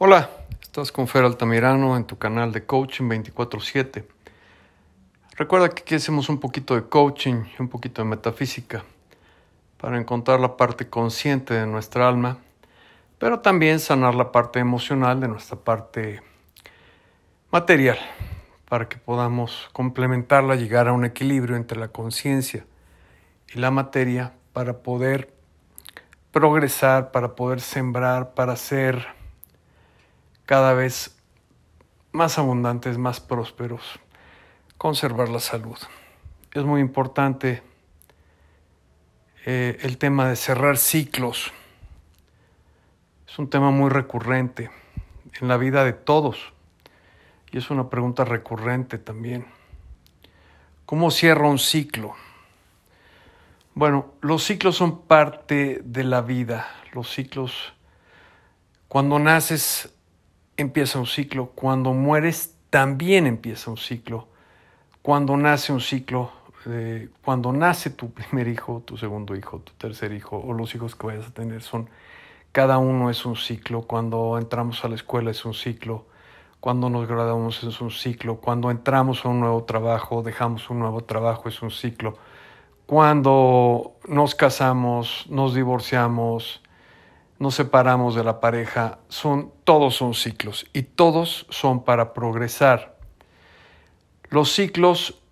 Hola, estás con Fer Altamirano en tu canal de Coaching 24/7. Recuerda que aquí hacemos un poquito de coaching y un poquito de metafísica para encontrar la parte consciente de nuestra alma, pero también sanar la parte emocional de nuestra parte material, para que podamos complementarla, llegar a un equilibrio entre la conciencia y la materia para poder progresar, para poder sembrar, para ser cada vez más abundantes, más prósperos, conservar la salud. Es muy importante eh, el tema de cerrar ciclos. Es un tema muy recurrente en la vida de todos y es una pregunta recurrente también. ¿Cómo cierra un ciclo? Bueno, los ciclos son parte de la vida. Los ciclos, cuando naces, empieza un ciclo, cuando mueres también empieza un ciclo, cuando nace un ciclo, eh, cuando nace tu primer hijo, tu segundo hijo, tu tercer hijo o los hijos que vayas a tener son, cada uno es un ciclo, cuando entramos a la escuela es un ciclo, cuando nos graduamos es un ciclo, cuando entramos a un nuevo trabajo, dejamos un nuevo trabajo es un ciclo, cuando nos casamos, nos divorciamos, nos separamos de la pareja, son, todos son ciclos y todos son para progresar. Los ciclos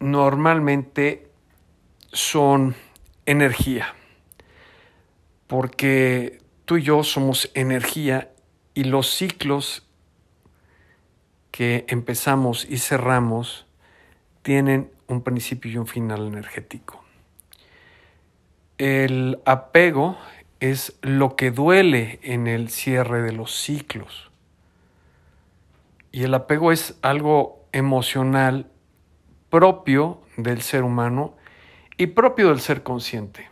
normalmente son energía, porque tú y yo somos energía y los ciclos que empezamos y cerramos tienen un principio y un final energético. El apego es lo que duele en el cierre de los ciclos. Y el apego es algo emocional propio del ser humano y propio del ser consciente.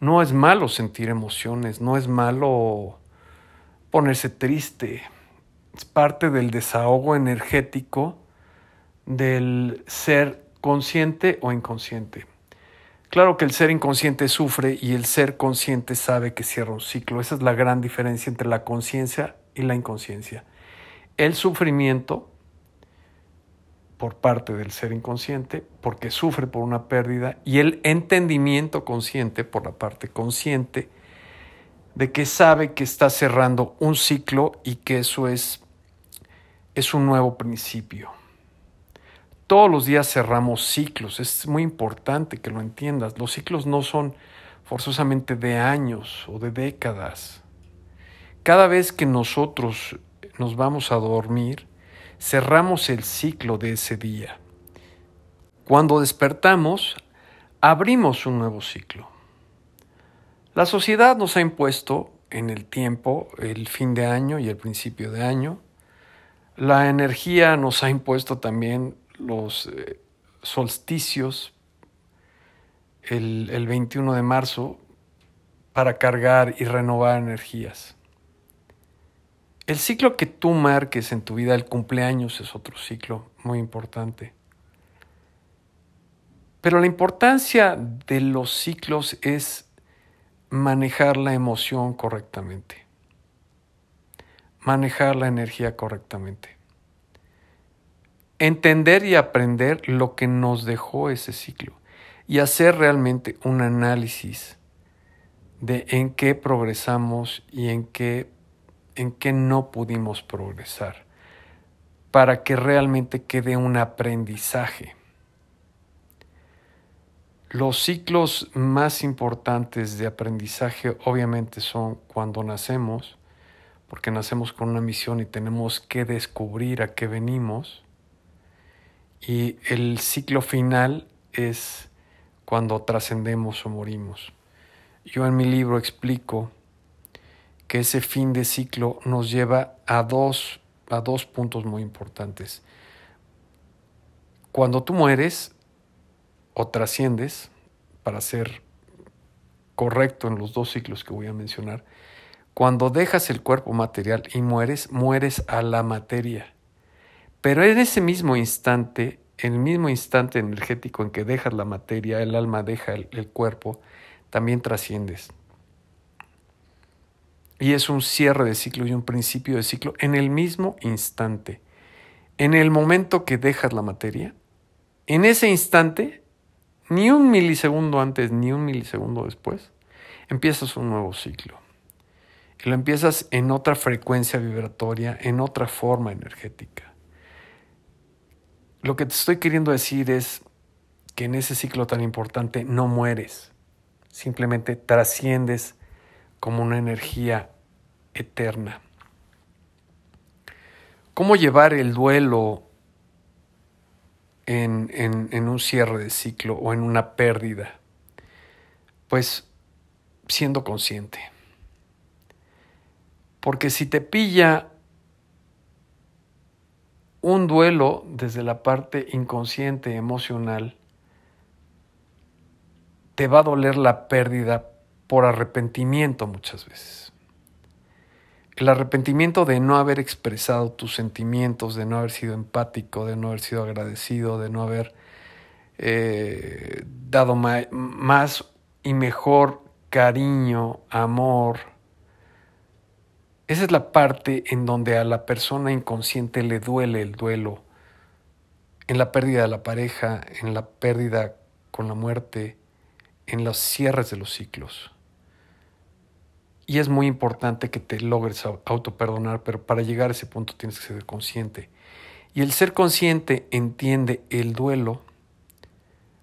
No es malo sentir emociones, no es malo ponerse triste. Es parte del desahogo energético del ser consciente o inconsciente. Claro que el ser inconsciente sufre y el ser consciente sabe que cierra un ciclo. Esa es la gran diferencia entre la conciencia y la inconsciencia. El sufrimiento por parte del ser inconsciente, porque sufre por una pérdida, y el entendimiento consciente por la parte consciente, de que sabe que está cerrando un ciclo y que eso es, es un nuevo principio. Todos los días cerramos ciclos, es muy importante que lo entiendas. Los ciclos no son forzosamente de años o de décadas. Cada vez que nosotros nos vamos a dormir, cerramos el ciclo de ese día. Cuando despertamos, abrimos un nuevo ciclo. La sociedad nos ha impuesto en el tiempo el fin de año y el principio de año. La energía nos ha impuesto también los eh, solsticios el, el 21 de marzo para cargar y renovar energías. El ciclo que tú marques en tu vida, el cumpleaños es otro ciclo muy importante. Pero la importancia de los ciclos es manejar la emoción correctamente, manejar la energía correctamente entender y aprender lo que nos dejó ese ciclo y hacer realmente un análisis de en qué progresamos y en qué, en qué no pudimos progresar para que realmente quede un aprendizaje. Los ciclos más importantes de aprendizaje obviamente son cuando nacemos, porque nacemos con una misión y tenemos que descubrir a qué venimos y el ciclo final es cuando trascendemos o morimos. Yo en mi libro explico que ese fin de ciclo nos lleva a dos, a dos puntos muy importantes. Cuando tú mueres o trasciendes, para ser correcto en los dos ciclos que voy a mencionar, cuando dejas el cuerpo material y mueres, mueres a la materia. Pero en ese mismo instante, en el mismo instante energético en que dejas la materia, el alma deja el, cuerpo, también trasciendes. y es un cierre de ciclo y un principio de ciclo en el mismo instante. En el momento que dejas la materia, en ese instante, ni un milisegundo antes ni un milisegundo después, empiezas un nuevo ciclo. Y lo empiezas en otra frecuencia vibratoria, en otra forma energética. Lo que te estoy queriendo decir es que en ese ciclo tan importante no mueres, simplemente trasciendes como una energía eterna. ¿Cómo llevar el duelo en, un cierre de ciclo o en una pérdida? Pues siendo consciente. Porque si te pilla un duelo desde la parte inconsciente, emocional, te va a doler la pérdida por arrepentimiento muchas veces. El arrepentimiento de no haber expresado tus sentimientos, de no haber sido empático, de no haber sido agradecido, de no haber eh, dado más y mejor cariño, amor. Esa es la parte en donde a la persona inconsciente le duele el duelo, en la pérdida de la pareja, en la pérdida con la muerte, en los cierres de los ciclos. Y es muy importante que te logres autoperdonar, pero para llegar a ese punto tienes que ser consciente. Y el ser consciente entiende el duelo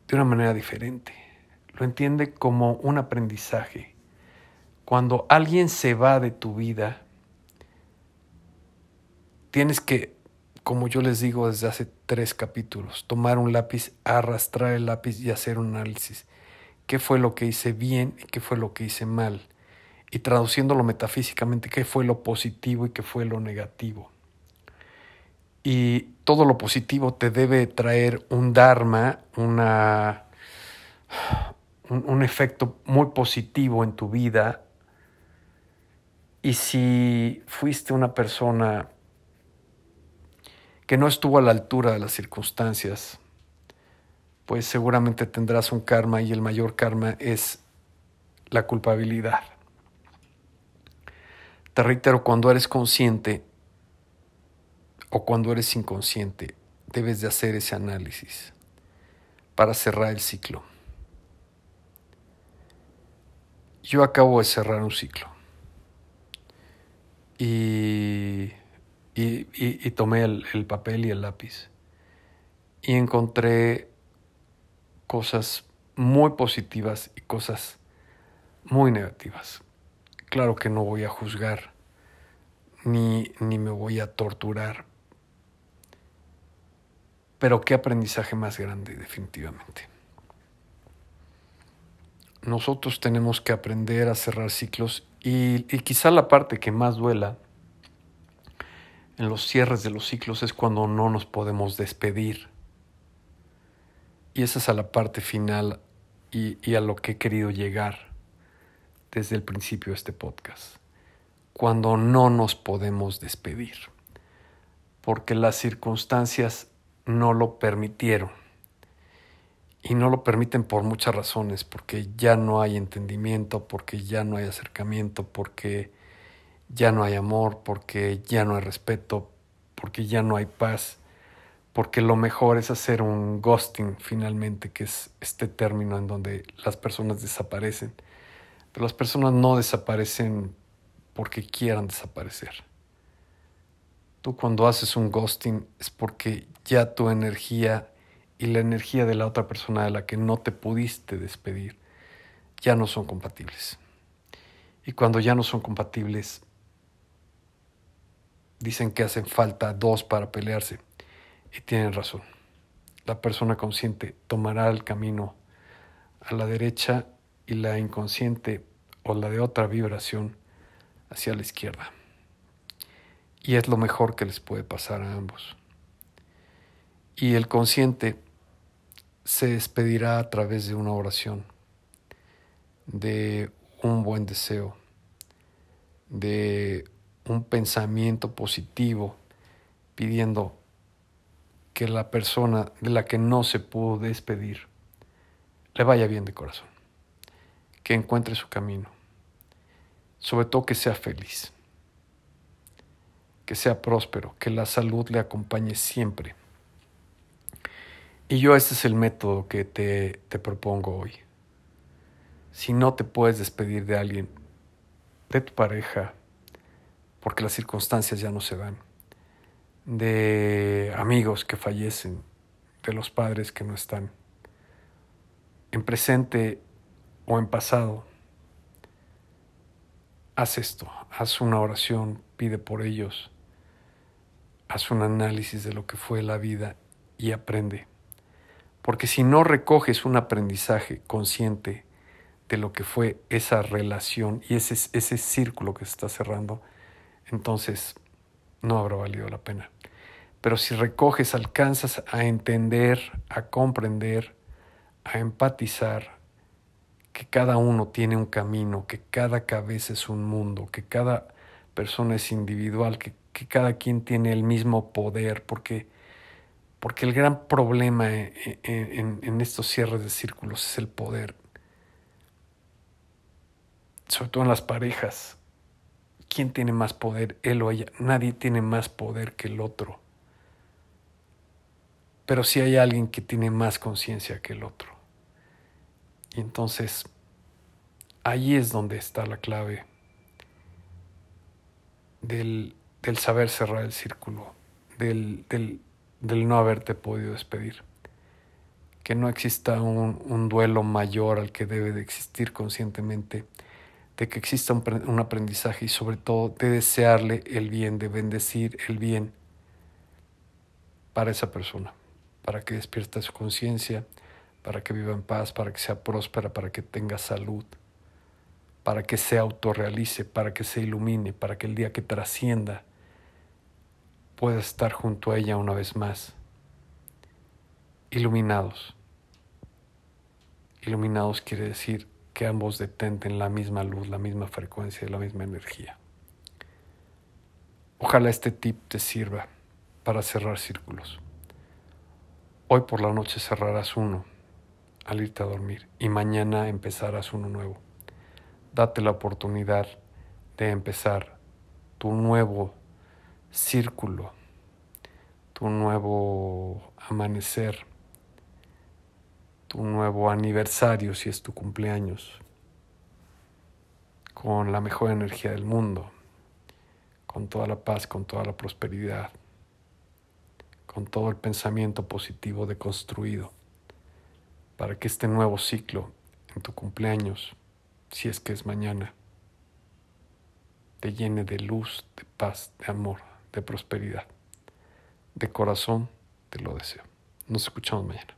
de una manera diferente. Lo entiende como un aprendizaje. Cuando alguien se va de tu vida, tienes que, como yo les digo desde hace tres capítulos, tomar un lápiz, arrastrar el lápiz y hacer un análisis. ¿Qué fue lo que hice bien y qué fue lo que hice mal? y traduciéndolo metafísicamente, qué fue lo positivo y qué fue lo negativo. Y todo lo positivo te debe traer un dharma, una, un, un efecto muy positivo en tu vida. Y si fuiste una persona que no estuvo a la altura de las circunstancias, pues seguramente tendrás un karma y el mayor karma es la culpabilidad. Te reitero, cuando eres consciente o cuando eres inconsciente, debes de hacer ese análisis para cerrar el ciclo. Yo acabo de cerrar un ciclo y, y, tomé el, el papel y el lápiz y encontré cosas muy positivas y cosas muy negativas. Claro que no voy a juzgar, ni, ni me voy a torturar. Pero qué aprendizaje más grande, definitivamente. Nosotros tenemos que aprender a cerrar ciclos y, y quizá la parte que más duela en los cierres de los ciclos es cuando no nos podemos despedir. Y esa es a la parte final y, y a lo que he querido llegar desde el principio de este podcast, cuando no nos podemos despedir, porque las circunstancias no lo permitieron. Y no lo permiten por muchas razones, porque ya no hay entendimiento, porque ya no hay acercamiento, porque ya no hay amor, porque ya no hay respeto, porque ya no hay paz, porque lo mejor es hacer un ghosting finalmente, que es este término en donde las personas desaparecen pero las personas no desaparecen porque quieran desaparecer. Tú cuando haces un ghosting es porque ya tu energía y la energía de la otra persona de la que no te pudiste despedir ya no son compatibles. Y cuando ya no son compatibles, dicen que hacen falta dos para pelearse. Y tienen razón. La persona consciente tomará el camino a la derecha y la inconsciente o la de otra vibración hacia la izquierda. Y es lo mejor que les puede pasar a ambos. Y el consciente se despedirá a través de una oración, de un buen deseo, de un pensamiento positivo, pidiendo que la persona de la que no se pudo despedir le vaya bien de corazón que encuentre su camino. sobre todo que sea feliz, que sea próspero, que la salud le acompañe siempre. Y yo este es el método que te, te propongo hoy. Si no te puedes despedir de alguien, de tu pareja, porque las circunstancias ya no se dan, de amigos que fallecen, de los padres que no están, en presente o en pasado, haz esto, haz una oración, pide por ellos, haz un análisis de lo que fue la vida y aprende. Porque si no recoges un aprendizaje consciente de lo que fue esa relación y ese, ese círculo que se está cerrando, entonces no habrá valido la pena. Pero si recoges, alcanzas a entender, a comprender, a empatizar, que cada uno tiene un camino, que cada cabeza es un mundo, que cada persona es individual, que, cada quien tiene el mismo poder, porque, porque el gran problema en, en, en estos cierres de círculos es el poder, sobre todo en las parejas. ¿Quién tiene más poder, él o ella? Nadie tiene más poder que el otro. Pero sí hay alguien que tiene más conciencia que el otro. Y entonces, ahí es donde está la clave del, saber cerrar el círculo, del, no haberte podido despedir. Que no exista un, duelo mayor al que debe de existir conscientemente, de que exista un, aprendizaje y sobre todo de desearle el bien, de bendecir el bien para esa persona, para que despierte su conciencia para que viva en paz, para que sea próspera, para que tenga salud, para que se autorrealice, para que se ilumine, para que el día que trascienda pueda estar junto a ella una vez más, iluminados. Iluminados quiere decir que ambos detenten la misma luz, la misma frecuencia y la misma energía. Ojalá este tip te sirva para cerrar círculos. Hoy por la noche cerrarás uno al irte a dormir y mañana empezarás uno nuevo. Date la oportunidad de empezar tu nuevo círculo, tu nuevo amanecer, tu nuevo aniversario si es tu cumpleaños, con la mejor energía del mundo, con toda la paz, con toda la prosperidad, con todo el pensamiento positivo deconstruido para que este nuevo ciclo en tu cumpleaños, si es que es mañana, te llene de luz, de paz, de amor, de prosperidad. De corazón te lo deseo. Nos escuchamos mañana.